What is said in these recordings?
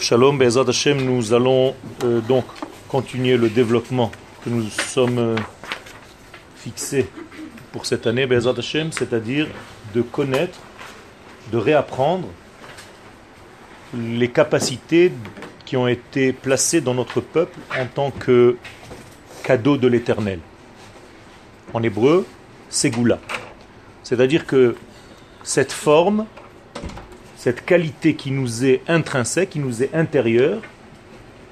Shalom, Hashem, nous allons euh, donc continuer le développement que nous sommes euh, fixés pour cette année, Bezat Hashem, c'est-à-dire de connaître, de réapprendre les capacités qui ont été placées dans notre peuple en tant que cadeau de l'éternel. En hébreu, Ségoula. C'est-à-dire que cette forme cette qualité qui nous est intrinsèque, qui nous est intérieure,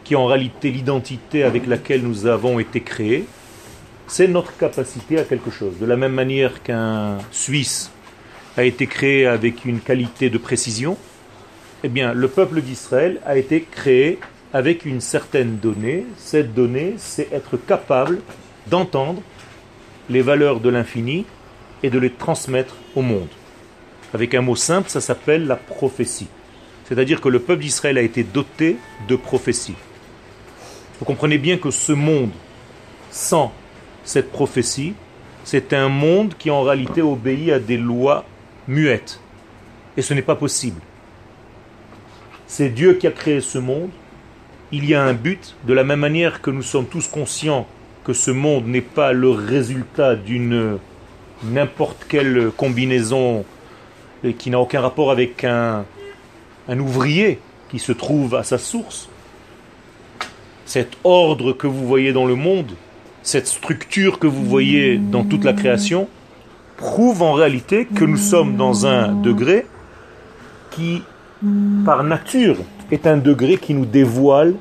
qui est en réalité l'identité avec laquelle nous avons été créés, c'est notre capacité à quelque chose. De la même manière qu'un Suisse a été créé avec une qualité de précision, eh bien, le peuple d'Israël a été créé avec une certaine donnée. Cette donnée, c'est être capable d'entendre les valeurs de l'infini et de les transmettre au monde. Avec un mot simple, ça s'appelle la prophétie. C'est-à-dire que le peuple d'Israël a été doté de prophétie. Vous comprenez bien que ce monde, sans cette prophétie, c'est un monde qui en réalité obéit à des lois muettes. Et ce n'est pas possible. C'est Dieu qui a créé ce monde. Il y a un but, de la même manière que nous sommes tous conscients que ce monde n'est pas le résultat d'une n'importe quelle combinaison et qui n'a aucun rapport avec un, ouvrier qui se trouve à sa source. Cet ordre que vous voyez dans le monde, cette structure que vous voyez dans toute la création, prouve en réalité que nous sommes dans un degré qui, par nature, est un degré qui nous dévoile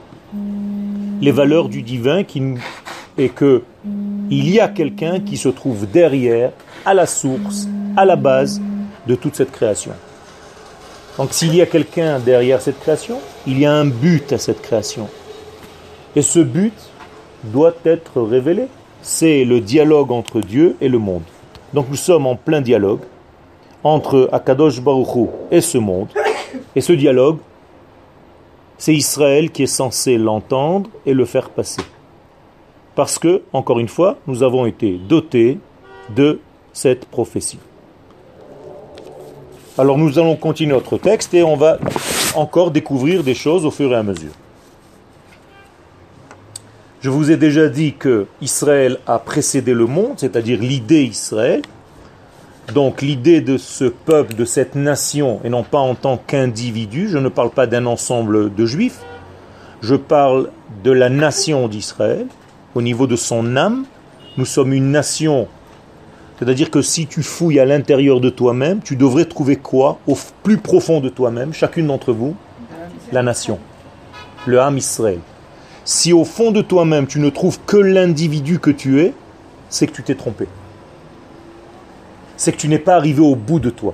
les valeurs du divin et que il y a quelqu'un qui se trouve derrière, à la source, à la base, de toute cette création. Donc s'il y a quelqu'un derrière cette création, il y a un but à cette création. Et ce but doit être révélé. C'est le dialogue entre Dieu et le monde. Donc nous sommes en plein dialogue entre Akadosh Baruch et ce monde. Et ce dialogue, c'est Israël qui est censé l'entendre et le faire passer. Parce que, encore une fois, nous avons été dotés de cette prophétie. Alors nous allons continuer notre texte et on va encore découvrir des choses au fur et à mesure. Je vous ai déjà dit que Israël a précédé le monde, c'est-à-dire l'idée Israël. Donc l'idée de ce peuple, de cette nation, et non pas en tant qu'individu, je ne parle pas d'un ensemble de juifs, je parle de la nation d'Israël, au niveau de son âme. Nous sommes une nation c'est-à-dire que si tu fouilles à l'intérieur de toi-même, tu devrais trouver quoi au plus profond de toi-même, chacune d'entre vous? La nation, le Ham Israël. Si au fond de toi-même tu ne trouves que l'individu que tu es, c'est que tu t'es trompé. C'est que tu n'es pas arrivé au bout de toi.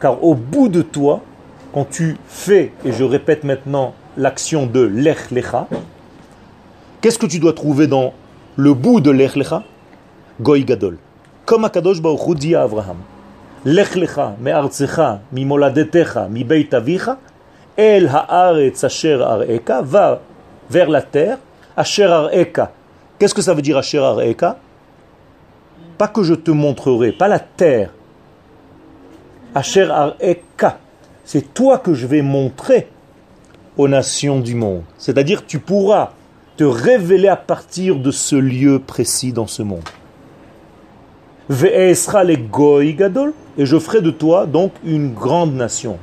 Car au bout de toi, quand tu fais, et je répète maintenant l'action de l'Ech Lecha, qu'est-ce que tu dois trouver dans le bout de l'Ech Lecha? Goy Gadol. Comme Akadosh Baruch dit à Abraham, Lech lecha me'artzecha mimoladetecha mibeit avicha el haaretz asher areka va vers la terre asher areka. Qu'est-ce que ça veut dire asher areka Pas que je te montrerai, pas la terre. Asher areka, c'est toi que je vais montrer aux nations du monde. C'est-à-dire tu pourras te révéler à partir de ce lieu précis dans ce monde et je ferai de toi donc une grande nation.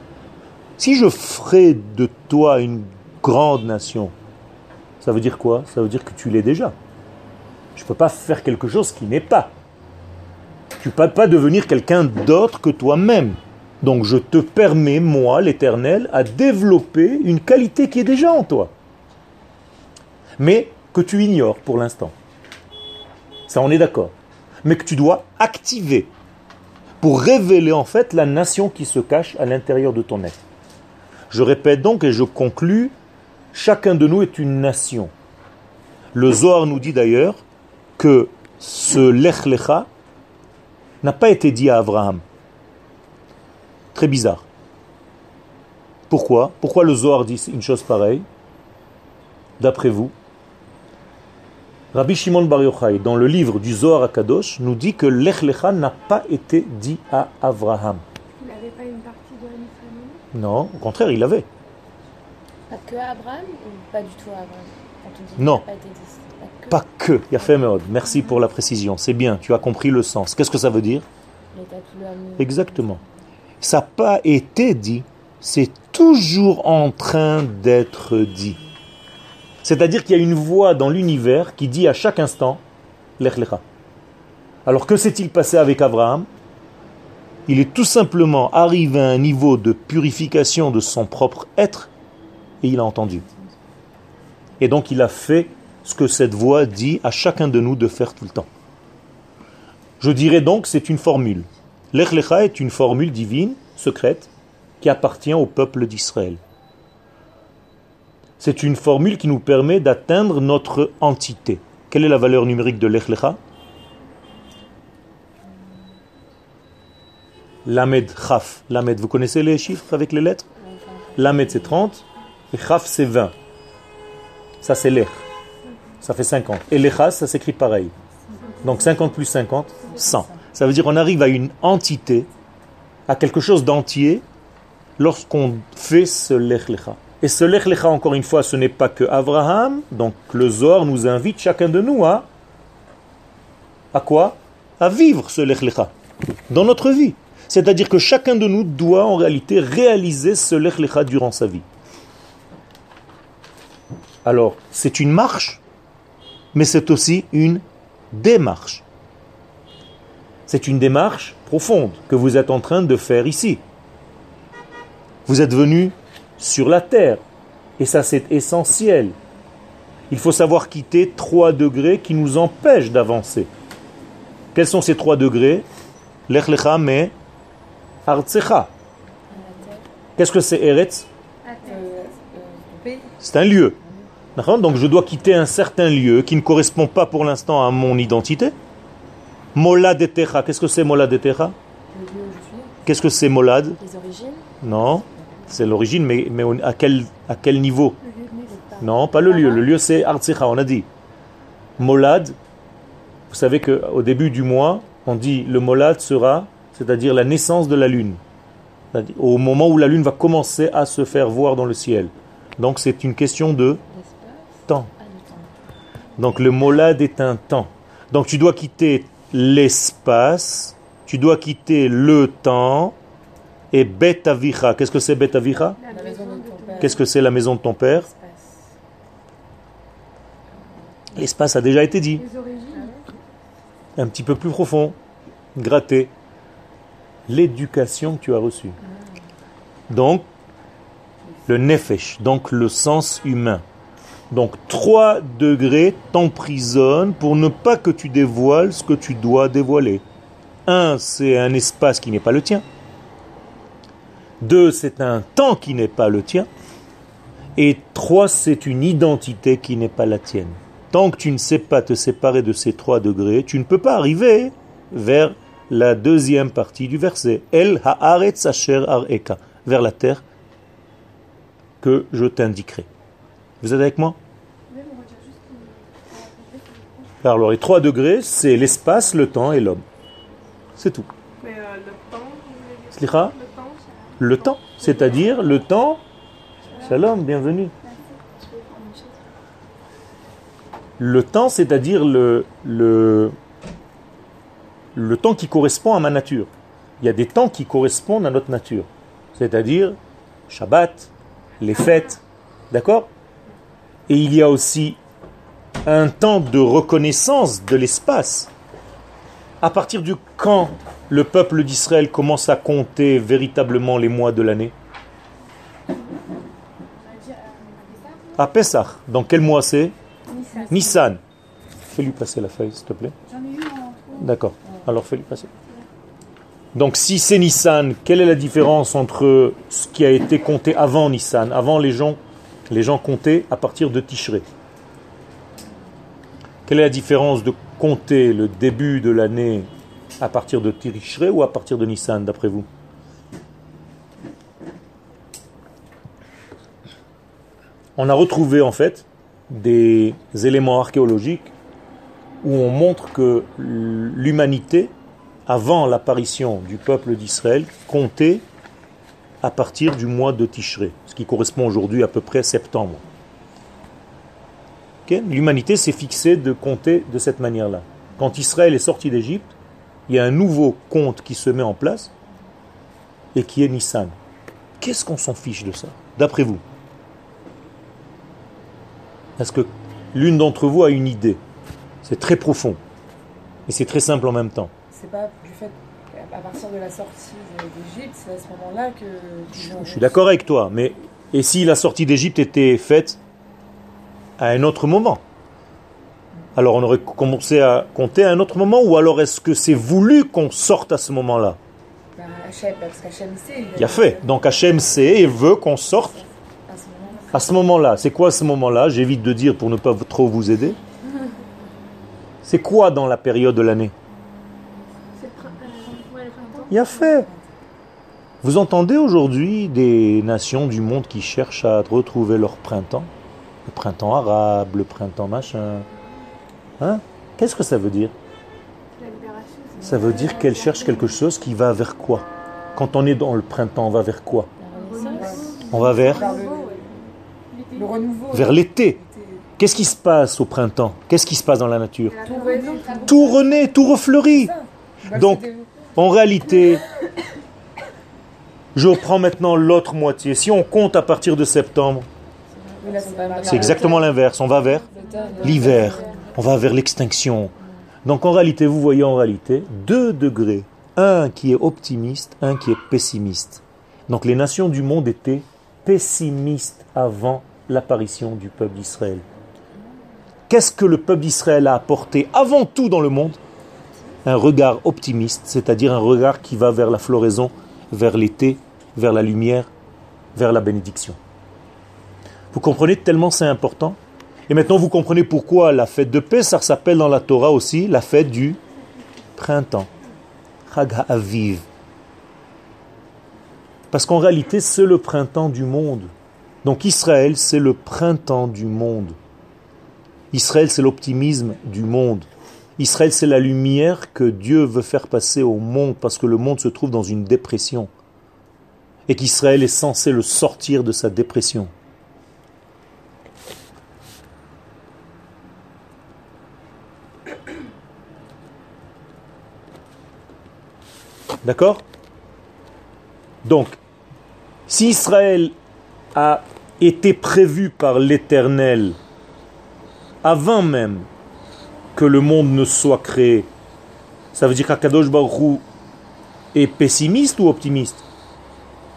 Si je ferai de toi une grande nation, ça veut dire quoi? Ça veut dire que tu l'es déjà. Je ne peux pas faire quelque chose qui n'est pas. Tu ne peux pas devenir quelqu'un d'autre que toi-même. Donc je te permets, moi, l'Éternel, à développer une qualité qui est déjà en toi. Mais que tu ignores pour l'instant. Ça, on est d'accord mais que tu dois activer pour révéler en fait la nation qui se cache à l'intérieur de ton être. Je répète donc et je conclus, chacun de nous est une nation. Le Zohar nous dit d'ailleurs que ce Lech Lecha n'a pas été dit à Abraham. Très bizarre. Pourquoi? Pourquoi le Zohar dit une chose pareille? D'après vous? Rabbi Shimon Bar Yochai, dans le livre du Zohar Akadosh, nous dit que Lech Lecha n'a pas été dit à Abraham. Il n'avait pas une partie de la Non, au contraire, il l'avait. Pas que à Abraham ou pas du tout à Abraham? Quand on dit Non. pas été dit, Pas que. Il y a fait mode. Merci pour la précision. C'est bien, tu as compris le sens. Qu'est-ce que ça veut dire? Exactement. Ça n'a pas été dit, c'est toujours en train d'être dit. C'est-à-dire qu'il y a une voix dans l'univers qui dit à chaque instant Lech Lecha. Alors que s'est-il passé avec Abraham? Il est tout simplement arrivé à un niveau de purification de son propre être et il a entendu. Et donc il a fait ce que cette voix dit à chacun de nous de faire tout le temps. Je dirais donc c'est une formule. Lech Lecha est une formule divine, secrète, qui appartient au peuple d'Israël. C'est une formule qui nous permet d'atteindre notre entité. Quelle est la valeur numérique de Lech Lecha Lamed Chaf. Lamed, vous connaissez les chiffres avec les lettres? Lamed c'est 30 et Chaf c'est 20. Ça c'est Lech. Ça fait 50. Et Lecha ça s'écrit pareil. Donc 50 plus 50, 100. Ça veut dire qu'on arrive à une entité, à quelque chose d'entier, lorsqu'on fait ce Lech Lecha. Et ce Lech encore une fois, ce n'est pas que Abraham, donc le Zohar nous invite chacun de nous à, à quoi? À vivre ce Lech dans notre vie. C'est-à-dire que chacun de nous doit en réalité réaliser ce Lech Lecha durant sa vie. Alors, c'est une marche, mais c'est aussi une démarche. C'est une démarche profonde que vous êtes en train de faire ici. Vous êtes venu sur la terre, et ça c'est essentiel. Il faut savoir quitter trois degrés qui nous empêchent d'avancer. Quels sont ces trois degrés? L'echlecha mais artsecha. Qu'est-ce que c'est Eretz? C'est un lieu. Donc je dois quitter un certain lieu qui ne correspond pas pour l'instant à mon identité. Molad etecha. Qu'est-ce que c'est je suis, Qu'est-ce que c'est Molad? Les origines, Non, c'est l'origine, mais, mais on- à, quel, à quel niveau. Non, pas le lieu. Le lieu, c'est Artsecha, on a dit. Molad, vous savez qu'au début du mois, on dit le Molad sera, c'est-à-dire la naissance de la lune. Au moment où la lune va commencer à se faire voir dans le ciel. Donc c'est une question de temps. Donc le molad est un temps. Donc tu dois quitter l'espace, tu dois quitter le temps, et Bet Avicha. Qu'est-ce que c'est Bet Avicha. Qu'est-ce que c'est la maison de ton père L'espace. A déjà été dit. Un petit peu plus profond. Gratter. L'éducation que tu as reçue. Donc, le nefesh, donc le sens humain. Donc, trois degrés t'emprisonnent pour ne pas que tu dévoiles ce que tu dois dévoiler. Un, c'est un espace qui n'est pas le tien. Deux, c'est un temps qui n'est pas le tien. Et trois, c'est une identité qui n'est pas la tienne. Tant que tu ne sais pas te séparer de ces trois degrés, tu ne peux pas arriver vers la deuxième partie du verset. El haaretz asher areka. Vers la terre que je t'indiquerai. Vous êtes avec moi? Alors les trois degrés, c'est l'espace, le temps et l'homme. C'est tout. Mais euh, le temps, vous Le temps, c'est-à-dire le temps. Shalom, bienvenue. Le temps, c'est-à-dire le, le, le temps qui correspond à ma nature. Il y a des temps qui correspondent à notre nature. C'est-à-dire Shabbat, les fêtes, d'accord? Et il y a aussi un temps de reconnaissance de l'espace. À partir du quand le peuple d'Israël commence à compter véritablement les mois de l'année? À Pessah. Dans quel mois c'est? Nissan. Fais-lui passer la feuille, s'il te plaît. J'en ai eu en D'accord. Alors fais-lui passer. Donc si c'est Nissan, quelle est la différence entre ce qui a été compté avant Nissan? Avant les gens, les gens comptaient à partir de Tishré. Quelle est la différence de compter le début de l'année à partir de Tishré ou à partir de Nissan d'après vous On a retrouvé en fait des éléments archéologiques où on montre que l'humanité, avant l'apparition du peuple d'Israël, comptait à partir du mois de Tishré, ce qui correspond aujourd'hui à peu près septembre. L'humanité s'est fixée de compter de cette manière-là. Quand Israël est sorti d'Égypte, il y a un nouveau compte qui se met en place et qui est Nissan. Qu'est-ce qu'on s'en fiche de ça, d'après vous? Est-ce que l'une d'entre vous a une idée? C'est très profond. Et c'est très simple en même temps. C'est pas du fait qu'à partir de la sortie d'Égypte, c'est à ce moment-là que. Je suis d'accord avec toi, mais et si la sortie d'Égypte était faite à un autre moment Alors on aurait commencé à compter à un autre moment ou alors est-ce que c'est voulu qu'on sorte à ce moment-là? Hachem, parce qu'Hachem sait. Il y a fait. Donc Hachem sait et veut qu'on sorte À ce moment-là. C'est quoi ce moment-là? J'évite de dire pour ne pas trop vous aider. C'est quoi dans la période de l'année? Euh. Il y a fait. Vous entendez aujourd'hui des nations du monde qui cherchent à retrouver leur printemps? Le printemps arabe, le printemps machin. Hein? Qu'est-ce que ça veut dire? Ça veut dire qu'elles cherchent quelque chose qui va vers quoi? Quand on est dans le printemps, on va vers quoi? On va vers Vers le, l'été. renouveau. vers l'été. Qu'est-ce qui se passe au printemps? Qu'est-ce qui se passe dans la nature? Tout renaît. Tout refleurit. Bah, Donc- En réalité, je prends maintenant l'autre moitié. Si on compte à partir de septembre, c'est exactement l'inverse. On va vers l'hiver. On va vers l'extinction. Donc en réalité, vous voyez en réalité deux degrés. Un qui est optimiste, un qui est pessimiste. Donc les nations du monde étaient pessimistes avant l'apparition du peuple d'Israël. Qu'est-ce que le peuple d'Israël a apporté avant tout dans le monde? Un regard optimiste, c'est-à-dire un regard qui va vers la floraison, vers l'été, vers la lumière, vers la bénédiction. Vous comprenez tellement c'est important et maintenant, vous comprenez pourquoi la fête de Pessah s'appelle dans la Torah aussi la fête du printemps. Chag HaAviv. Parce qu'en réalité, c'est le printemps du monde. Donc Israël, c'est le printemps du monde. Israël, c'est l'optimisme du monde. Israël, c'est la lumière que Dieu veut faire passer au monde parce que le monde se trouve dans une dépression. Et qu'Israël est censé le sortir de sa dépression. D'accord Donc, si Israël a été prévu par l'Éternel avant même que le monde ne soit créé, ça veut dire qu'Akadosh Baruch est pessimiste ou optimiste?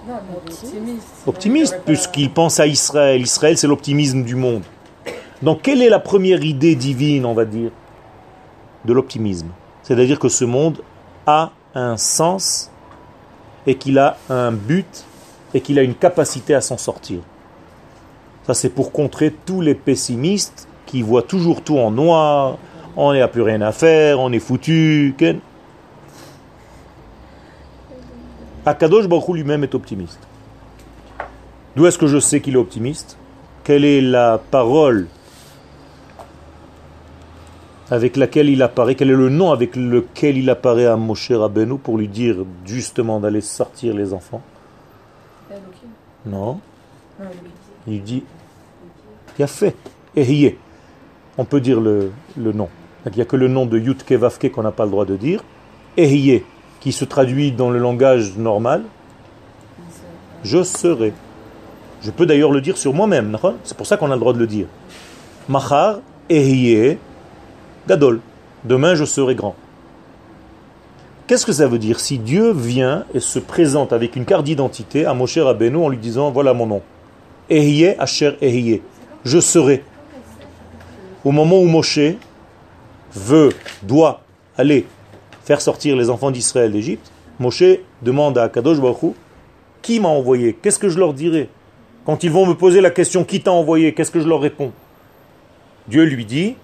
Non, mais optimiste. Optimiste, puisqu'il pense à Israël. Israël, c'est l'optimisme du monde. Donc, quelle est la première idée divine, on va dire, de l'optimisme? C'est-à-dire que ce monde a un sens et qu'il a un but et qu'il a une capacité à s'en sortir. Ça, c'est pour contrer tous les pessimistes qui voient toujours tout en noir, on n'a plus rien à faire, on est foutu. Akadosh Baruch lui-même est optimiste. D'où est-ce que je sais qu'il est optimiste? Quelle est la parole avec laquelle il apparaît Quel est le nom avec lequel il apparaît à Moshe Rabbeinu pour lui dire justement d'aller sortir les enfants? Elohim. Non. Elohim. Il dit il a fait. Ehiyeh. On peut dire le, le nom. Donc, Il n'y a que le nom de Yutke Vavke qu'on n'a pas le droit de dire. Ehiyeh, qui se traduit dans le langage normal, je serai. Je peux d'ailleurs le dire sur moi-même, c'est pour ça qu'on a le droit de le dire. Machar, Ehiyeh, Gadol. Demain, je serai grand. Qu'est-ce que ça veut dire si Dieu vient et se présente avec une carte d'identité à Moshe Rabbeinu en lui disant voilà mon nom Ehiyeh Asher Ehiyeh. Je serai. Au moment où Moshe veut, doit aller faire sortir les enfants d'Israël d'Égypte, Moshe demande à Kadosh qui m'a envoyé? Qu'est-ce que je leur dirai? Quand ils vont me poser la question qui t'a envoyé, qu'est-ce que je leur réponds? Dieu lui dit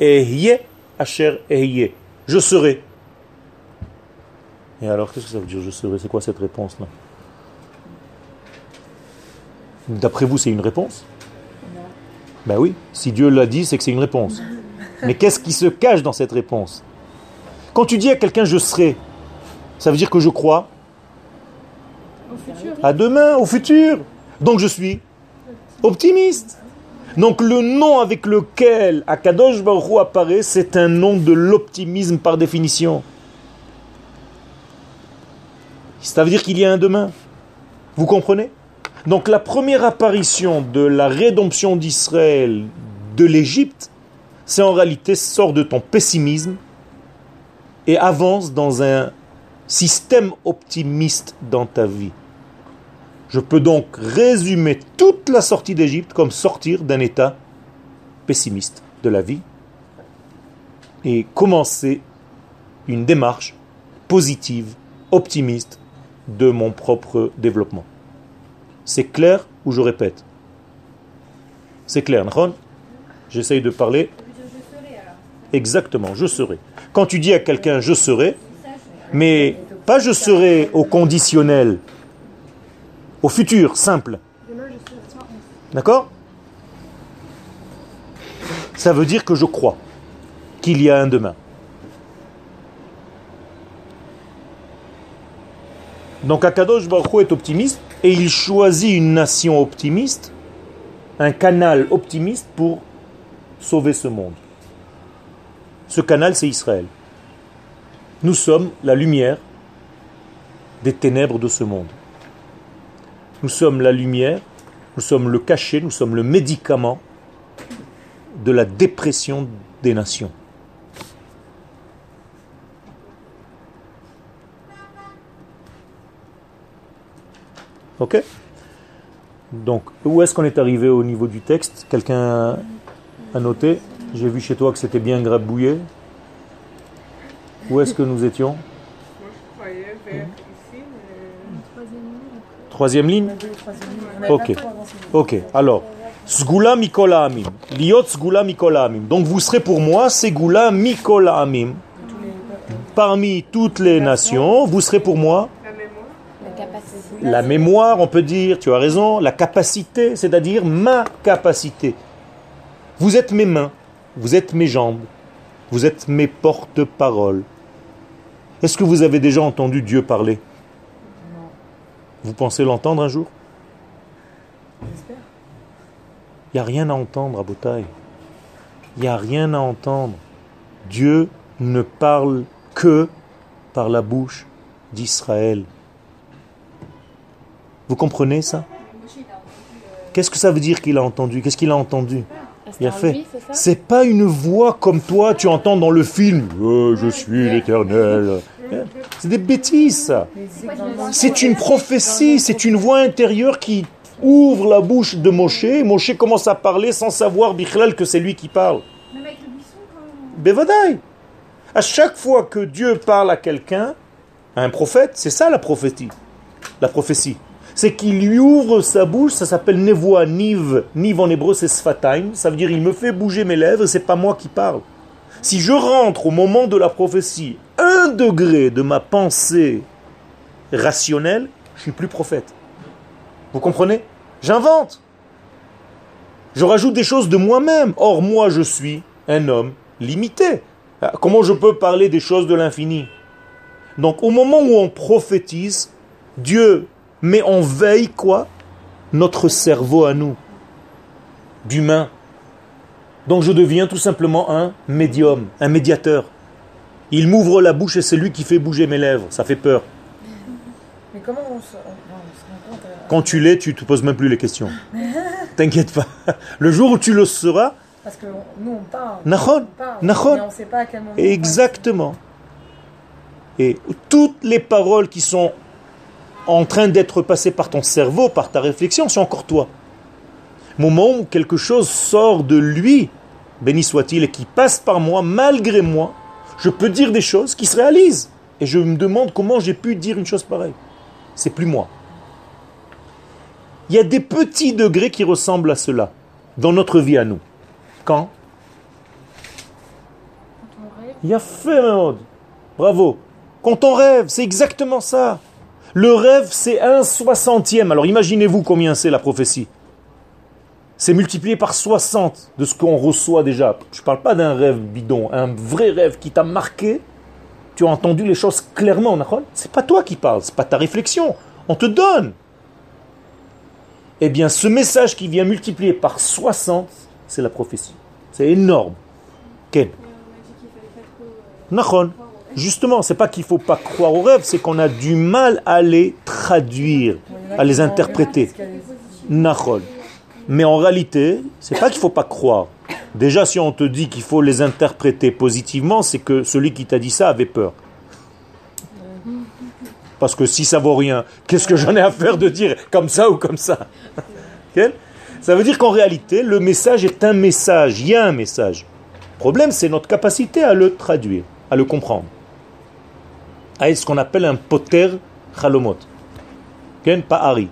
Ehiyeh Asher Ehiyeh. Je serai. Et alors, qu'est-ce que ça veut dire je serai? C'est quoi cette réponse-là? D'après vous, c'est une réponse? Non. Ben oui, si Dieu l'a dit, c'est que c'est une réponse. Mais qu'est-ce qui se cache dans cette réponse? Quand tu dis à quelqu'un je serai, ça veut dire que je crois? Au futur. À demain, au futur. Donc je suis optimiste. Donc le nom avec lequel Akadosh Baruch Hu apparaît, c'est un nom de l'optimisme par définition. Ça veut dire qu'il y a un demain. Vous comprenez? Donc la première apparition de la rédemption d'Israël de l'Égypte, c'est en réalité sort de ton pessimisme et avance dans un système optimiste dans ta vie. Je peux donc résumer toute la sortie d'Égypte comme sortir d'un état pessimiste de la vie et commencer une démarche positive, optimiste de mon propre développement. C'est clair ou je répète? C'est clair, Nahon? J'essaye de parler. Exactement, je serai. Quand tu dis à quelqu'un je serai, mais pas je serai au conditionnel, au futur, simple. D'accord? Ça veut dire que je crois qu'il y a un demain. Donc Akadosh Baruch Hu est optimiste et il choisit une nation optimiste, un canal optimiste pour sauver ce monde. Ce canal, c'est Israël. Nous sommes la lumière des ténèbres de ce monde. Nous sommes la lumière, nous sommes le cachet, nous sommes le médicament de la dépression des nations. Ok? Donc, où est-ce qu'on est arrivé au niveau du texte? Quelqu'un a noté? J'ai vu chez toi que c'était bien grabouillé. Où est-ce que nous étions? Troisième ligne Ok. Ok. Alors, Sgula Mikola Amim. Liot Sgula Mikola Amim. Donc vous serez pour moi Segula Mikola Amim. Parmi toutes les nations, vous serez pour moi la mémoire, on peut dire, tu as raison, la capacité, c'est-à-dire ma capacité. Vous êtes mes mains, vous êtes mes jambes, vous êtes mes porte-paroles. Est-ce que vous avez déjà entendu Dieu parler? Vous pensez l'entendre un jour? Il n'y a rien à entendre à Botaï. Il n'y a rien à entendre. Dieu ne parle que par la bouche d'Israël. Vous comprenez ça? Qu'est-ce que ça veut dire qu'il a entendu? Qu'est-ce qu'il a entendu? Il a fait. C'est pas une voix comme toi, tu entends dans le film. Oh, je suis l'éternel. C'est des bêtises, ça. C'est une prophétie, c'est une voix intérieure qui ouvre la bouche de Moshe. Moshe commence à parler sans savoir, Bichlal, que c'est lui qui parle. Bevadaï. À chaque fois que Dieu parle à quelqu'un, à un prophète, c'est ça la prophétie. La prophétie c'est qu'il lui ouvre sa bouche, ça s'appelle nevoa, niv, niv en hébreu c'est sfataim, ça veut dire il me fait bouger mes lèvres, c'est pas moi qui parle. Si je rentre au moment de la prophétie un degré de ma pensée rationnelle, je suis plus prophète. Vous comprenez? J'invente. Je rajoute des choses de moi-même. Or, moi, je suis un homme limité. Ah, comment je peux parler des choses de l'infini? Donc, au moment où on prophétise, Dieu mais on veille quoi? Notre cerveau à nous, d'humain. Donc je deviens tout simplement un médium, un médiateur. Il m'ouvre la bouche et c'est lui qui fait bouger mes lèvres. Ça fait peur. Mais comment on se, rend compte euh, Quand tu l'es, tu ne te poses même plus les questions. T'inquiète pas. Le jour où tu le seras. Parce que nous, on parle. Nachon, Mais on ne sait pas à quel moment. Exactement. Et toutes les paroles qui sont en train d'être passé par ton cerveau, par ta réflexion, c'est encore toi. Moment où quelque chose sort de lui, béni soit-il, et qui passe par moi, malgré moi, je peux dire des choses qui se réalisent. Et je me demande comment j'ai pu dire une chose pareille. C'est plus moi. Il y a des petits degrés qui ressemblent à cela dans notre vie à nous. Quand Il y a fait, Bravo. Quand on rêve, c'est exactement ça. Le rêve, c'est un soixantième. Alors imaginez-vous combien c'est la prophétie. C'est multiplié par 60 de ce qu'on reçoit déjà. Je ne parle pas d'un rêve bidon, un vrai rêve qui t'a marqué. Tu as entendu les choses clairement, Ce n'est pas toi qui parles, c'est pas ta réflexion. On te donne. eh bien ce message qui vient multiplier par 60, c'est la prophétie. C'est énorme. Ken Nahon. Justement, c'est pas qu'il faut pas croire aux rêves, c'est qu'on a du mal à les traduire, à les interpréter. Nahon. Mais en réalité, c'est pas qu'il faut pas croire. Déjà, si on te dit qu'il faut les interpréter positivement, c'est que celui qui t'a dit ça avait peur. Parce que si ça vaut rien, qu'est-ce que j'en ai à faire de dire comme ça ou comme ça? Ça veut dire qu'en réalité, le message est un message, il y a un message. Le problème, c'est notre capacité à le traduire, à le comprendre. À ce qu'on appelle un poter chalomot. Ken, pas Harry.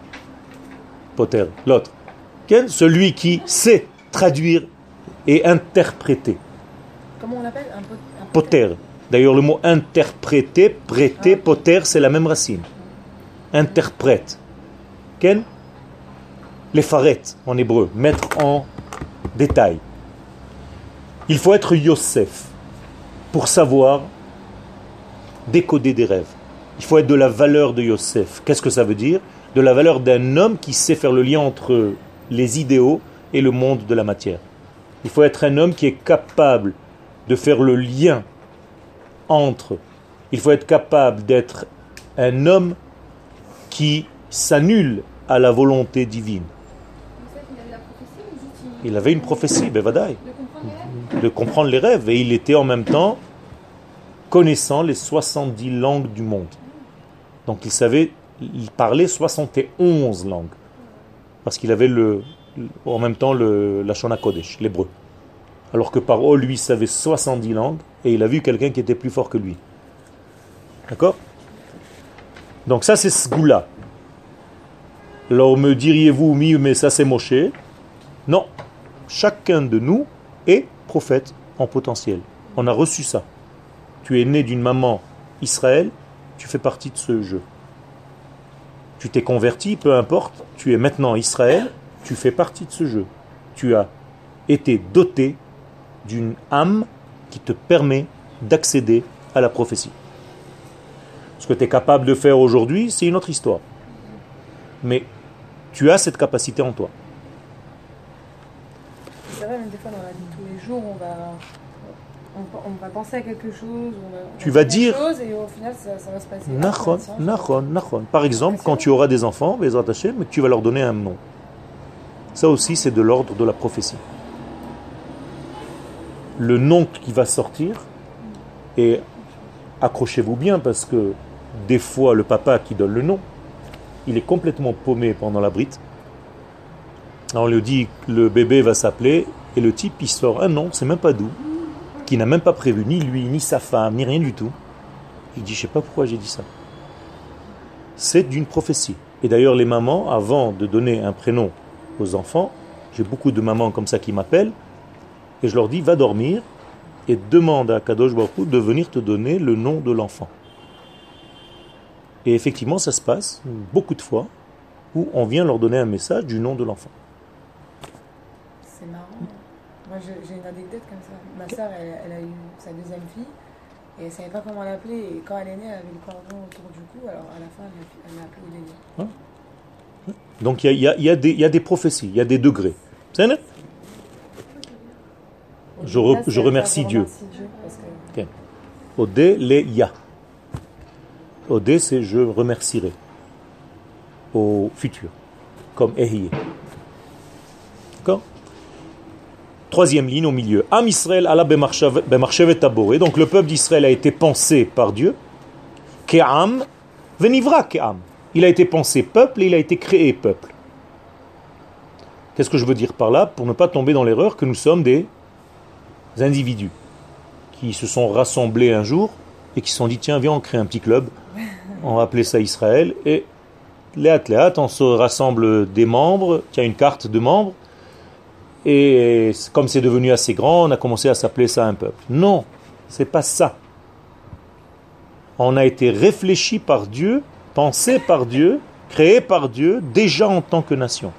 Poter, l'autre. Celui qui sait traduire et interpréter. Comment on l'appelle? Un pot- un Poter. D'ailleurs, le mot interpréter, prêter, poter, c'est la même racine. Interprète. Ken? Les farettes en hébreu, mettre en détail. Il faut être Yosef pour savoir décoder des rêves. Il faut être de la valeur de Yosef. Qu'est-ce que ça veut dire? De la valeur d'un homme qui sait faire le lien entre les idéaux et le monde de la matière. Il faut être un homme qui est capable de faire le lien entre. Il faut être capable d'être un homme qui s'annule à la volonté divine. Il- avait une prophétie, Bevadaï, de comprendre les rêves de comprendre les rêves, et il était en même temps connaissant les 70 langues du monde. Donc il savait, il parlait 71 langues, parce qu'il avait le, en même temps le, la Shona Kodesh, l'hébreu. Alors que Paro, lui, savait 70 langues, et il a vu quelqu'un qui était plus fort que lui. D'accord? Donc ça, c'est Sgoula. Alors me diriez-vous, mais ça c'est Moshe? Non. Chacun de nous est prophète en potentiel. On a reçu ça. Tu es né d'une maman Israël, tu fais partie de ce jeu. Tu t'es converti, peu importe, tu es maintenant Israël, tu fais partie de ce jeu. Tu as été doté d'une âme qui te permet d'accéder à la prophétie. Ce que tu es capable de faire aujourd'hui, c'est une autre histoire. Mais tu as cette capacité en toi. Même des fois dans la vie tous les jours, on va, on, on va penser à quelque chose. On va, Tu on vas dire- chose et au final, ça, ça va se passer. Nachon, ça, ça- nachon, nachon. Par exemple, quand tu auras des enfants, Bezrat Hashem, mais tu vas leur donner un nom. Ça aussi, c'est de l'ordre de la prophétie. Le nom qui va sortir, et accrochez-vous bien parce que des fois, le papa qui donne le nom, il est complètement paumé pendant la brite. Alors, on lui dit que le bébé va s'appeler, et le type, il sort un nom, c'est même pas d'où, qui n'a même pas prévu ni lui, ni sa femme, ni rien du tout. Il dit, je sais pas pourquoi j'ai dit ça. C'est d'une prophétie. Et d'ailleurs, les mamans, avant de donner un prénom aux enfants, j'ai beaucoup de mamans comme ça qui m'appellent, et je leur dis, va dormir et demande à Kadosh Baruch de venir te donner le nom de l'enfant. Et effectivement, ça se passe beaucoup de fois où on vient leur donner un message du nom de l'enfant. Moi, j'ai une anecdote comme ça. Ma soeur, elle, elle a eu sa deuxième fille et elle savait pas comment l'appeler. Et quand elle est née, elle avait le cordon autour du cou. Alors à la fin, elle l'a- elle l'a appelé au délire. Donc il y y a- y des- il y a des prophéties, il y a des degrés. C'est vrai Je re- je remercie Dieu. Odé, les ya. Odé, c'est je remercierai au futur, comme Ehiye. D'accord Troisième ligne au milieu. Am Israël ala bemarchevet taboré. Donc le peuple d'Israël a été pensé par Dieu. Ke'am venivra ke'am. Il a été pensé peuple et il a été créé peuple. Qu'est-ce que je veux dire par là Pour ne pas tomber dans l'erreur que nous sommes des individus qui se sont rassemblés un jour et qui se sont dit tiens viens on crée un petit club, on va appeler ça Israël et les athlètes, on se rassemble des membres, tiens une carte de membres et comme c'est devenu assez grand, on a commencé à s'appeler ça un peuple. Non, c'est pas ça. On a été réfléchi par Dieu, pensé par Dieu, créé par Dieu déjà en tant que nation.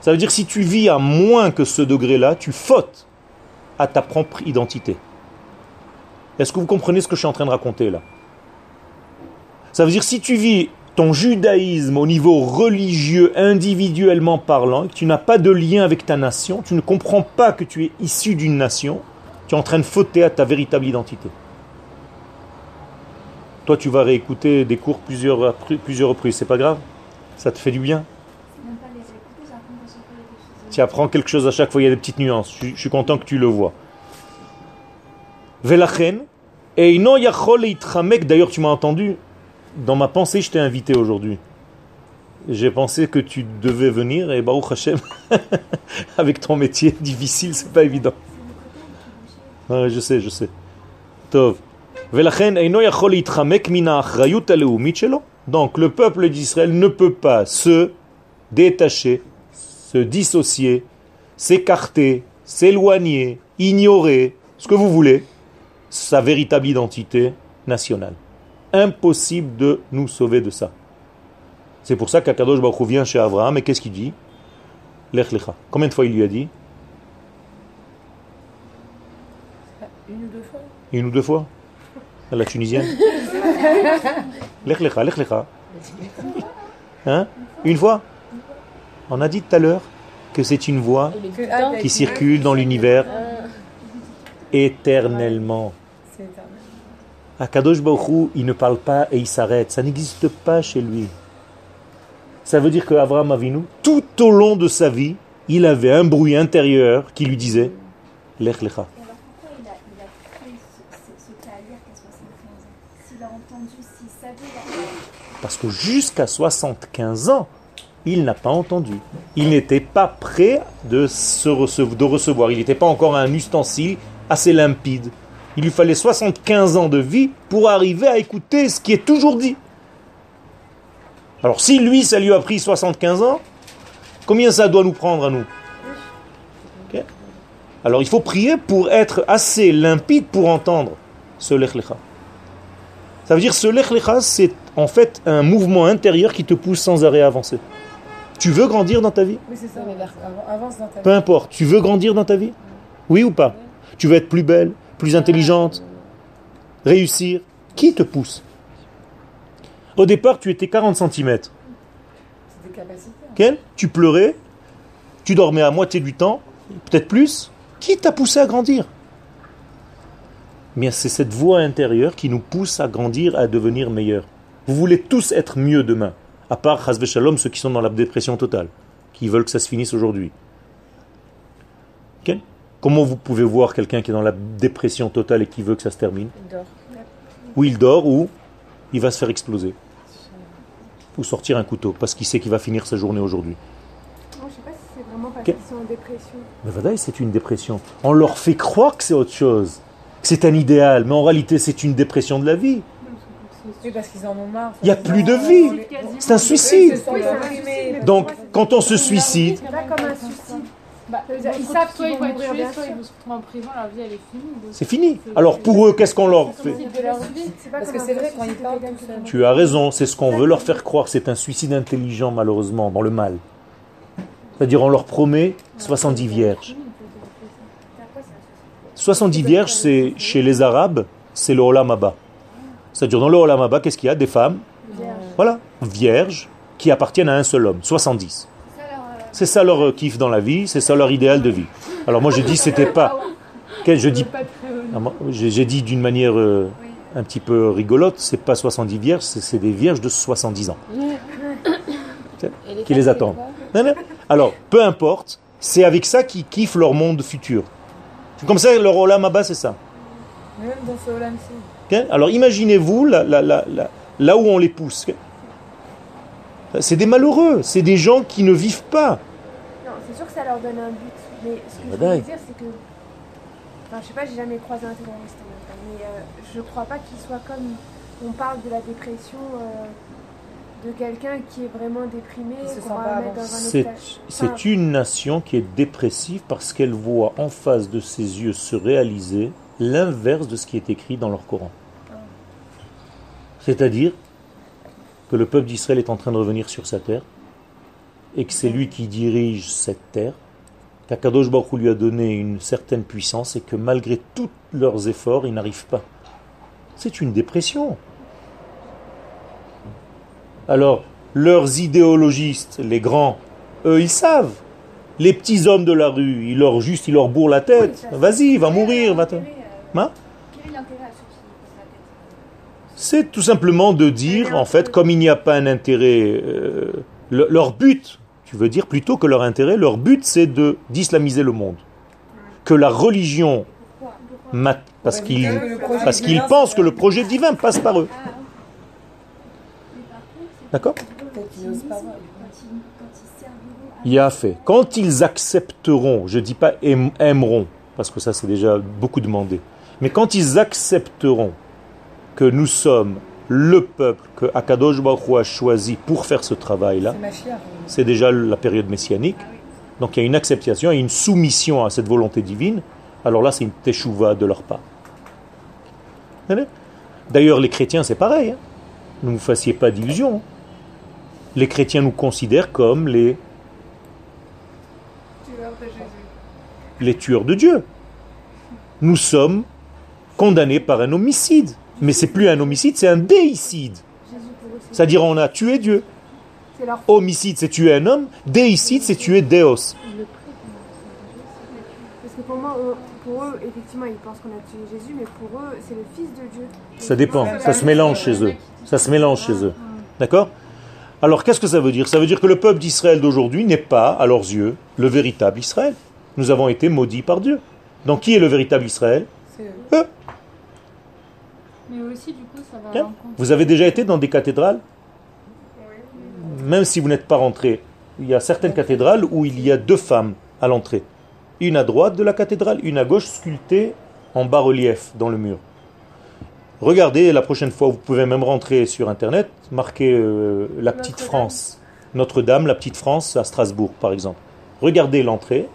Ça veut dire si tu vis à moins que ce degré-là, tu fautes à ta propre identité. Est-ce que vous comprenez ce que je suis en train de raconter là? Ça veut dire si tu vis ton judaïsme au niveau religieux, individuellement parlant, que tu n'as pas de lien avec ta nation, tu ne comprends pas que tu es issu d'une nation, tu es en train de fauter à ta véritable identité. Toi, tu vas réécouter des cours plusieurs, plusieurs reprises, c'est pas grave? Ça te fait du bien? Tu apprends quelque chose à chaque fois, il y a des petites nuances. Je, suis content que tu le vois. Velachen, leitchamek, d'ailleurs tu m'as entendu, dans ma pensée je t'ai invité aujourd'hui. J'ai pensé que tu devais venir et Baruch Hashem, avec ton métier difficile, c'est pas évident. Ouais, je sais, je sais. Tov. Donc le peuple d'Israël ne peut pas se détacher, se dissocier, s'écarter, s'éloigner, ignorer, ce que vous voulez, sa véritable identité nationale. Impossible de nous sauver de ça. C'est pour ça qu'Akadosh Baruch Hu vient chez Abraham et qu'est-ce qu'il dit? Lech lecha. Combien de fois il lui a dit? Une ou deux fois Une ou deux fois? À La tunisienne? Lech lecha, lech lecha. Hein? Une fois? On a dit tout à l'heure que c'est une voix qui circule dans l'univers éternellement. Akadosh Baruch Hu, il ne parle pas et il s'arrête. Ça n'existe pas chez lui. Ça veut dire que Abraham Avinu, tout au long de sa vie, il avait un bruit intérieur qui lui disait Lech lecha. Et alors pourquoi il a, il a fait ce, ce, ce cas à lire qu'à 75 ans? S'il a entendu, s'il savait, la- Parce que jusqu'à 75 ans, il n'a pas entendu. Il n'était pas prêt de, se rece- de recevoir. Il n'était pas encore un ustensile assez limpide. Il lui fallait 75 ans de vie pour arriver à écouter ce qui est toujours dit. Alors si lui, ça lui a pris 75 ans, combien ça doit nous prendre à nous? Alors il faut prier pour être assez limpide pour entendre ce lech lecha. Ça veut dire ce lech lecha, c'est en fait un mouvement intérieur qui te pousse sans arrêt à avancer. Tu veux grandir dans ta vie? Oui, c'est ça. Av- Avance dans ta Peu vie. importe, tu veux grandir dans ta vie? Oui ou pas? Tu veux être plus belle, plus intelligente, réussir Qui te pousse? Au départ, tu étais 40 cm. Des hein. Tu pleurais, tu dormais à moitié du temps, peut-être plus. Qui t'a poussé à grandir? Eh Bien, c'est cette voix intérieure qui nous pousse à grandir, à devenir meilleur. Vous voulez tous être mieux demain, à part Hasbe Shalom, ceux qui sont dans la dépression totale, qui veulent que ça se finisse aujourd'hui. Comment vous pouvez voir quelqu'un qui est dans la dépression totale et qui veut que ça se termine Il dort. Ou il dort, ou il va se faire exploser. Ou sortir un couteau, parce qu'il sait qu'il va finir sa journée aujourd'hui. Je sais pas si c'est vraiment parce qu'ils sont en dépression. Mais Vadaï, c'est une dépression. On leur fait croire que c'est autre chose, que c'est un idéal, mais en réalité, c'est une dépression de la vie. Oui, parce qu'ils en ont marre. Il y a plus de vie. C'est un suicide. Donc, quand on se suicide, Bah, Ils savent soit qu'ils ils vont être tués, soit ils vont se retrouver en prison, leur vie elle est finie. c'est fini. Alors, pour eux, qu'est-ce qu'on leur fait de leur vie. C'est pas Parce que c'est vrai quand ils parlent. Tu as raison, c'est ce qu'on veut leur faire croire. C'est un suicide intelligent, malheureusement, dans le mal. C'est-à-dire, on leur promet 70 vierges. 70 vierges, c'est chez les Arabes, c'est le Olam Abba. C'est-à-dire, dans le Olam Abba, qu'est-ce qu'il y a? Des femmes, voilà, vierges, qui appartiennent à un seul homme, 70. C'est ça leur euh, kiff dans la vie, c'est ça leur idéal de vie. Alors moi, je dis, c'était pas. Je dis J'ai dit d'une manière euh, un petit peu rigolote, c'est pas 70 vierges, c'est des vierges de 70 ans qui les attendent. Non, non. Alors, peu importe, c'est avec ça qu'ils kiffent leur monde futur. C'est comme ça, leur olam Abba, c'est ça. Même dans ce Olam-ci. Alors imaginez-vous là, là, là, là, là où on les pousse. C'est des malheureux, c'est des gens qui ne vivent pas. Non, c'est sûr que ça leur donne un but. Mais ce que je Vadaï. voulais dire, c'est que. Enfin, je sais pas, j'ai jamais croisé un terroriste en même temps. Mais euh, je crois pas qu'il soit comme. On parle de la dépression euh, de quelqu'un qui est vraiment déprimé, Qui se qu'on sent va pas mettre dans un. C'est une nation qui est dépressive parce qu'elle voit en face de ses yeux se réaliser l'inverse de ce qui est écrit dans leur Coran. C'est-à-dire que le peuple d'Israël est en train de revenir sur sa terre et que c'est lui qui dirige cette terre, qu'Akadosh Baruch Hu lui a donné une certaine puissance et que malgré tous leurs efforts, ils n'arrivent pas. C'est une dépression. Alors, leurs idéologistes, les grands, eux, ils savent. Les petits hommes de la rue, ils leur juste, ils leur bourrent la tête. Vas-y, va mourir, va te... Hein Quel est l'intérêt à ceux qui posent la tête C'est tout simplement de dire, en fait, comme il n'y a pas un intérêt, euh, le- leur but, tu veux dire plutôt que leur intérêt, leur but c'est de d'islamiser le monde. Que la religion, parce qu'ils parce pensent se- que le projet divin passe par eux. Ah, D'accord Il y a fait. Quand ils accepteront, je dis pas aim- aimeront, parce que ça c'est déjà beaucoup demandé, mais quand ils accepteront que nous sommes le peuple que Akadosh Baruch Hu a choisi pour faire ce travail-là, C'est déjà la période messianique. Donc il y a une acceptation et une soumission à cette volonté divine. Alors là, c'est une teshuva de leur part. D'ailleurs, les chrétiens, c'est pareil. hein. Ne vous fassiez pas d'illusions. hein. Les chrétiens nous considèrent comme les, Tueur de Jésus. les tueurs de Dieu. Nous sommes condamnés par un homicide. Mais c'est plus un homicide, c'est un déicide. C'est-à-dire on a tué Dieu. c'est leur Homicide, c'est tuer un homme. Déicide, c'est tuer Deos. Parce que pour moi, on- pour eux, effectivement, ils pensent qu'on a tué Jésus, mais pour eux, c'est le Fils de Dieu. Ça dépend, ça se mélange chez eux. Ça se mélange chez eux. D'accord? Alors qu'est-ce que ça veut dire? Ça veut dire que le peuple d'Israël d'aujourd'hui n'est pas, à leurs yeux, le véritable Israël. Nous avons été maudits par Dieu. Donc qui est le véritable Israël? C'est eux. Mais aussi, du coup, ça va. Vous avez déjà été dans des cathédrales Même si vous n'êtes pas rentré, il y a certaines cathédrales où il y a deux femmes à l'entrée. Une à droite de la cathédrale, une à gauche, sculptée en bas-relief dans le mur. Regardez, la prochaine fois, vous pouvez même rentrer sur Internet, marquer euh, la petite. France. Notre-Dame, la petite France à Strasbourg, par exemple. Regardez l'entrée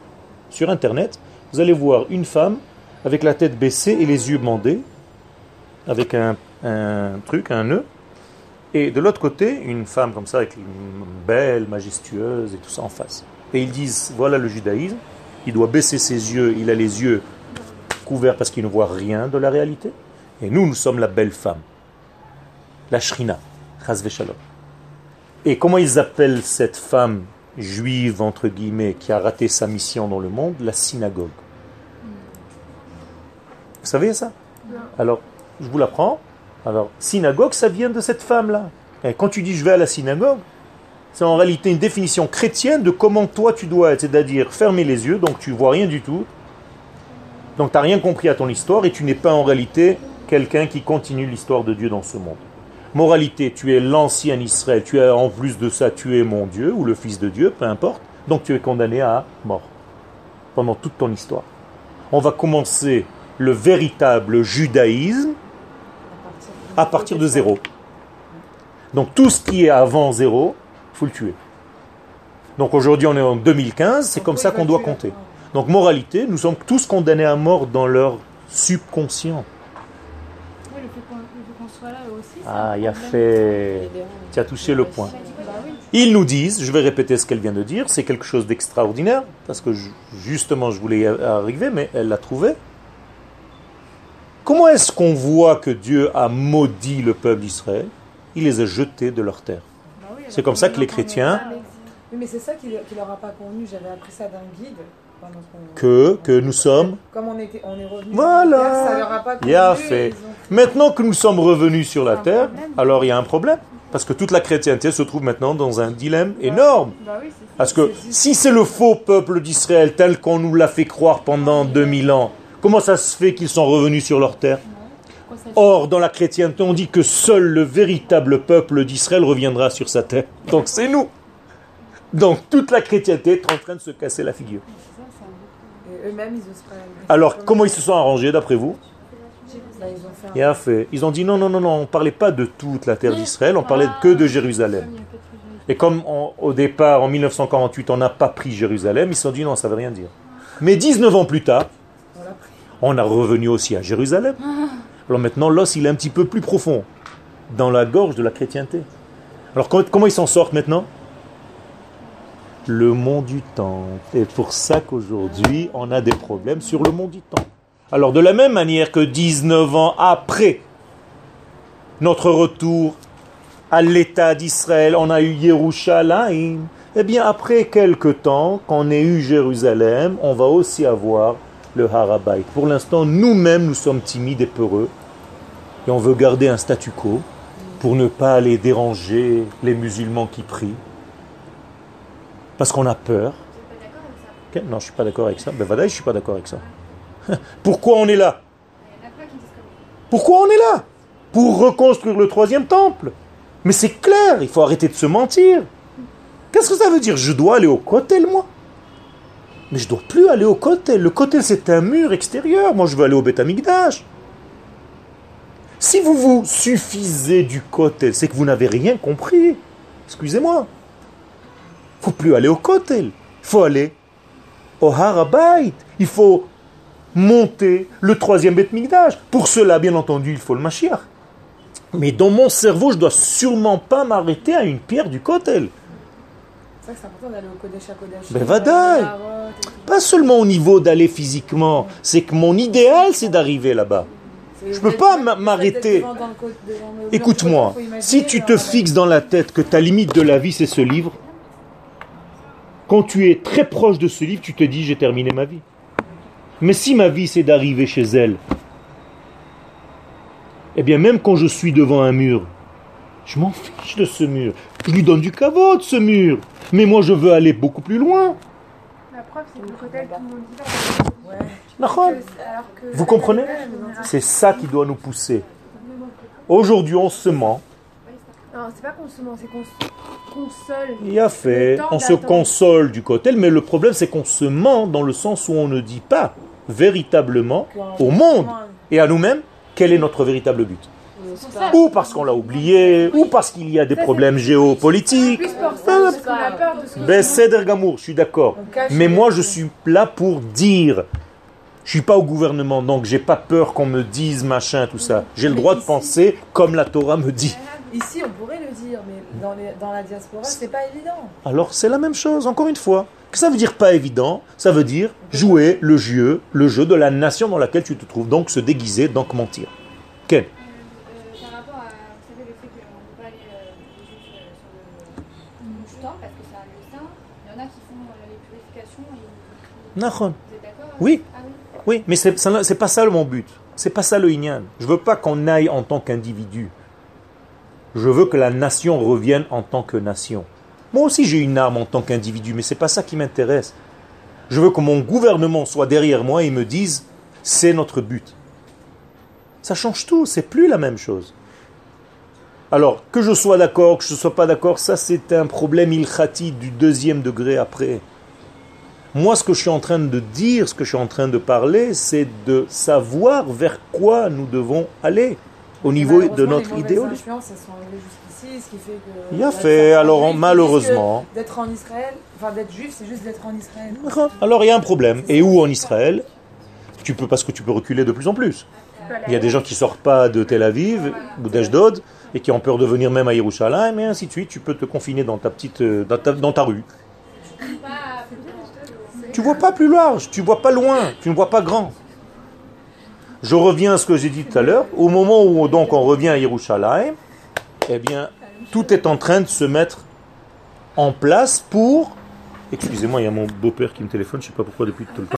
sur Internet, vous allez voir une femme avec la tête baissée et les yeux bandés, avec un, un truc, un nœud, et de l'autre côté, une femme comme ça, avec une belle, majestueuse et tout ça en face. Et ils disent, voilà le judaïsme, il doit baisser ses yeux, il a les yeux couverts parce qu'il ne voit rien de la réalité. Et nous, nous sommes la belle femme, la shrina, v'shalom. Et comment ils appellent cette femme juive, entre guillemets, qui a raté sa mission dans le monde? La synagogue. Vous savez ça? Alors, je vous l'apprends. Alors, synagogue, ça vient de cette femme-là. Et quand tu dis je vais à la synagogue, c'est en réalité une définition chrétienne de comment toi tu dois être, c'est-à-dire fermer les yeux, donc tu vois rien du tout. Donc tu n'as rien compris à ton histoire et tu n'es pas en réalité quelqu'un qui continue l'histoire de Dieu dans ce monde. Moralité, tu es l'ancien Israël, tu es en plus de ça, tu es mon Dieu ou le Fils de Dieu, peu importe. Donc tu es condamné à mort pendant toute ton histoire. On va commencer le véritable judaïsme à partir de zéro. Donc tout ce qui est avant zéro, il faut le tuer. Donc aujourd'hui on est en 2015, c'est comme ça qu'on doit compter. Donc moralité, nous sommes tous condamnés à mort dans leur subconscient. Ouais, le fait qu'on le fait qu'on soit là aussi. c'est Ah, il a fait... Tu as touché le point. Ils nous disent, je vais répéter ce qu'elle vient de dire, c'est quelque chose d'extraordinaire, parce que ju- justement je voulais y arriver, mais elle l'a trouvé. Comment est-ce qu'on voit que Dieu a maudit le peuple d'Israël? Il les a jetés de leur terre. Bah oui, C'est comme ça que les chrétiens, Oui, mais c'est ça qui qui leur a pas convenu. J'avais appris ça d'un guide. que, que nous sommes Comme on, était, on est revenu. Voilà. Ça leur a pas convenu. Il a fait. ont- Maintenant que nous sommes revenus sur la terre, problème. alors il y a un problème. Parce que toute la chrétienté se trouve maintenant dans un dilemme énorme. Bah oui, c'est ça. Parce que si c'est le faux peuple d'Israël tel qu'on nous l'a fait croire pendant 2000 ans, comment ça se fait qu'ils sont revenus sur leur terre Or, dans la chrétienté, on dit que seul le véritable peuple d'Israël reviendra sur sa terre. Donc c'est nous. Donc toute la chrétienté est en train de se casser la figure. Alors, comment ils se sont arrangés d'après vous Bah, ils ont fait un- Il a fait. Ils ont dit non, non, non, non, on ne parlait pas de toute la terre d'Israël, on parlait que de Jérusalem. Et comme on- au départ, en 1948, on n'a pas pris Jérusalem, ils se sont dit non, ça ne veut rien dire. Mais 19 ans plus tard, On a revenu aussi à Jérusalem. Alors maintenant, l'os, il est un petit peu plus profond, dans la gorge de la chrétienté. Alors comment, ils s'en sortent maintenant? Le mont du temps. Et pour ça qu'aujourd'hui, on a des problèmes sur le mont du temps. Alors de la même manière que 19 ans après notre retour à l'État d'Israël, on a eu Yerushalayim. Eh bien, après quelque temps, qu'on ait eu Jérusalem, on va aussi avoir le Harabait. Pour l'instant, nous-mêmes, nous sommes timides et peureux. Et on veut garder un statu quo pour ne pas aller déranger les musulmans qui prient. Parce qu'on a peur. Ok, Non, je suis pas d'accord avec ça. Ben voilà, je suis pas d'accord avec ça. Pourquoi on est là? Pourquoi on est là? Pour reconstruire le troisième temple. Mais c'est clair, il faut arrêter de se mentir. Qu'est-ce que ça veut dire? Je dois aller au Kotel, moi Mais je dois plus aller au Kotel. Le Kotel, c'est un mur extérieur. Moi, je veux aller au Beth Amikdash. Si vous vous suffisez du Kotel, c'est que vous n'avez rien compris. Excusez-moi. Il faut plus aller au Kotel. Il faut aller au Harabait. Il faut monter le troisième Beth Mikdash. Pour cela, bien entendu, il faut le Mashiach. Mais dans mon cerveau, je dois sûrement pas m'arrêter à une pierre du Kotel. Vrai que c'est important d'aller au Kodesh à Kodesh. Ben, vadaï. Pas seulement au niveau d'aller physiquement, c'est que mon idéal, c'est d'arriver là-bas. Je peux pas m'arrêter. Écoute-moi, si tu te fixes dans la tête que ta limite de la vie, c'est ce livre, quand tu es très proche de ce livre, tu te dis, j'ai terminé ma vie. Mais si ma vie, c'est d'arriver chez elle, eh bien, même quand je suis devant un mur, je m'en fiche de ce mur. Je lui donne du caveau de ce mur. Mais moi, je veux aller beaucoup plus loin. La preuve, c'est que le Kotel, tout le monde. Ouais. Que- que- Vous comprenez C'est ça qui doit nous pousser. Aujourd'hui, on se ment. Non, c'est pas qu'on se ment, c'est qu'on se console. Il a fait, on se console du côté, mais le problème c'est qu'on se ment dans le sens où on ne dit pas véritablement au monde et à nous-mêmes quel est notre véritable but. Ou parce qu'on l'a oublié, ou parce qu'il y a des problèmes géopolitiques. Que Ben, Seder Gamour, je suis d'accord. Mais moi, je suis là pour dire. Je suis pas au gouvernement, donc j'ai pas peur qu'on me dise machin, tout ça. J'ai le droit de penser comme la Torah me dit. Ici, on pourrait le dire, mais dans, les- dans la diaspora, c'est pas évident. Alors c'est la même chose, encore une fois. Que ça veut dire pas évident Ça veut dire jouer le jeu, le jeu de la nation dans laquelle tu te trouves. Donc se déguiser, donc mentir. Quel Euh, par rapport à, vous savez, le fait qu'on ne peut pas aller euh, les juifs euh, sur le moucheton parce que c'est un lieu saint, il y en a qui font euh, les purifications et Nahon. Oui. Ah oui Oui, mais c'est c'est pas ça mon but. C'est pas ça le inyan. Je veux pas qu'on aille en tant qu'individu. Je veux que la nation revienne en tant que nation. Moi aussi j'ai une âme en tant qu'individu, mais c'est pas ça qui m'intéresse. Je veux que mon gouvernement soit derrière moi et me dise c'est notre but. Ça change tout, c'est plus la même chose. Alors, que je sois d'accord, que je ne sois pas d'accord, ça c'est un problème ilkhati du deuxième degré après. Moi, ce que je suis en train de dire, ce que je suis en train de parler, c'est de savoir vers quoi nous devons aller au niveau de notre idéologie. Les influences, elles sont arrivées jusqu'ici, ce qui fait que... Il a Ouais, fait, alors malheureusement. D'être en Israël, enfin d'être juif, c'est juste d'être en Israël. Alors il y a un problème. Et où en Israël? Tu peux parce que tu peux reculer de plus en plus. Il y a des gens qui sortent pas de Tel Aviv ou d'Ashdod et qui ont peur de venir même à Yerushalayim et ainsi de suite. Tu peux te confiner dans ta petite, euh, dans ta, dans ta rue. Tu vois pas plus large, tu vois pas loin, tu ne vois pas grand. Je reviens à ce que j'ai dit tout à l'heure. Au moment où donc on revient à Yerushalayim, eh bien, tout est en train de se mettre en place pour. Excusez-moi, il y a mon beau-père qui me téléphone, je sais pas pourquoi depuis tout le temps.